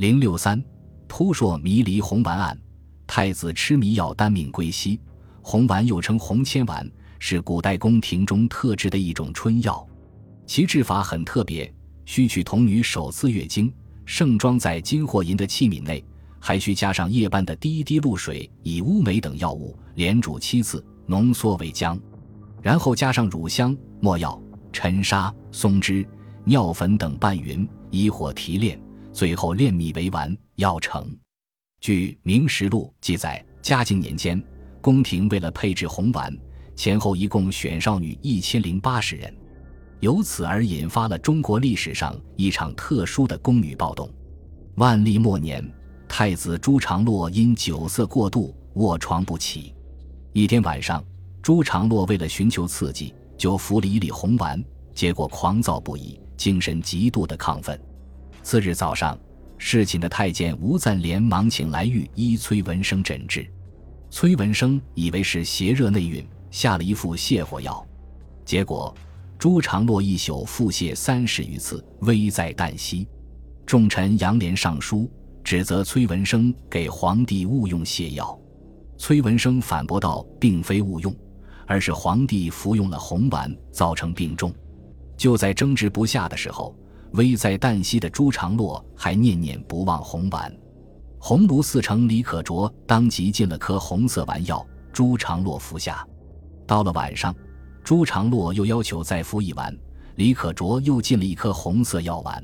零六三，扑朔迷离红丸案，太子吃迷药单命归西。红丸又称红铅丸，是古代宫廷中特制的一种春药，其制法很特别，需取童女首次月经，盛装在金或银的器皿内，还需加上液般的第一滴露水，以乌梅等药物连煮七次，浓缩为浆，然后加上乳香、没药、沉沙、松脂、尿粉等拌匀，以火提炼，最后炼米为丸，药成。据《明实录》记载，嘉靖年间。宫廷为了配置红丸，前后一共选少女一千零八十人，由此而引发了中国历史上一场特殊的宫女暴动。万历末年，太子朱常洛因酒色过度卧床不起。一天晚上，朱常洛为了寻求刺激，就服了一粒红丸，结果狂躁不已，精神极度的亢奋。次日早上，侍寝的太监吴赞连忙请来御医崔文生诊治。崔文生以为是邪热内蕴，下了一副泻火药，结果朱常洛一宿腹泻三十余次，危在旦夕。众臣杨连上书，指责崔文生给皇帝误用泻药。崔文生反驳道：“并非误用，而是皇帝服用了红丸，造成病重。”就在争执不下的时候，危在旦夕的朱常洛还念念不忘红丸。鸿胪寺丞李可灼当即进了颗红色丸药，朱常洛服下。到了晚上，朱常洛又要求再服一丸，李可灼又进了一颗红色药丸。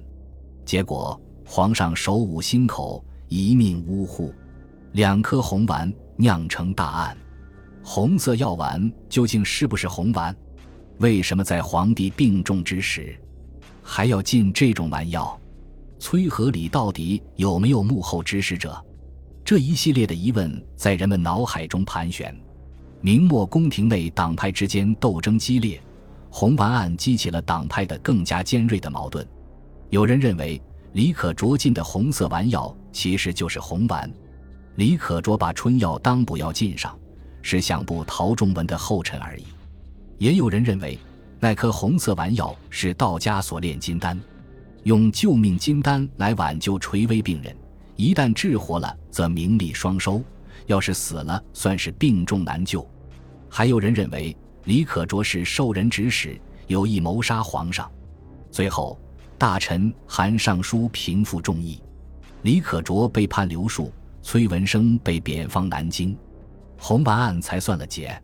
结果皇上手捂心口，一命呜呼。两颗红丸酿成大案。红色药丸究竟是不是红丸？为什么在皇帝病重之时，还要进这种丸药？崔和李到底有没有幕后指使者？这一系列的疑问在人们脑海中盘旋。明末宫廷内党派之间斗争激烈，红丸案激起了党派的更加尖锐的矛盾。有人认为李可灼进的红色丸药其实就是红丸，李可灼把春药当补药进上，是想步陶仲文的后尘而已。也有人认为那颗红色丸药是道家所炼金丹。用救命金丹来挽救垂危病人，一旦治活了，则名利双收；要是死了，算是病重难救。还有人认为李可灼是受人指使，有意谋杀皇上。最后，大臣韩尚书平复众议，李可灼被判留戍，崔文生被贬放南京，红丸案才算了结。